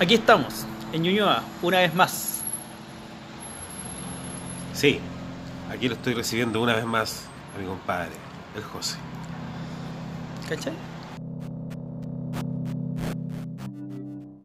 Aquí estamos, en Ñuñoa, una vez más. Sí, aquí lo estoy recibiendo una vez más a mi compadre, el José. ¿Cachai?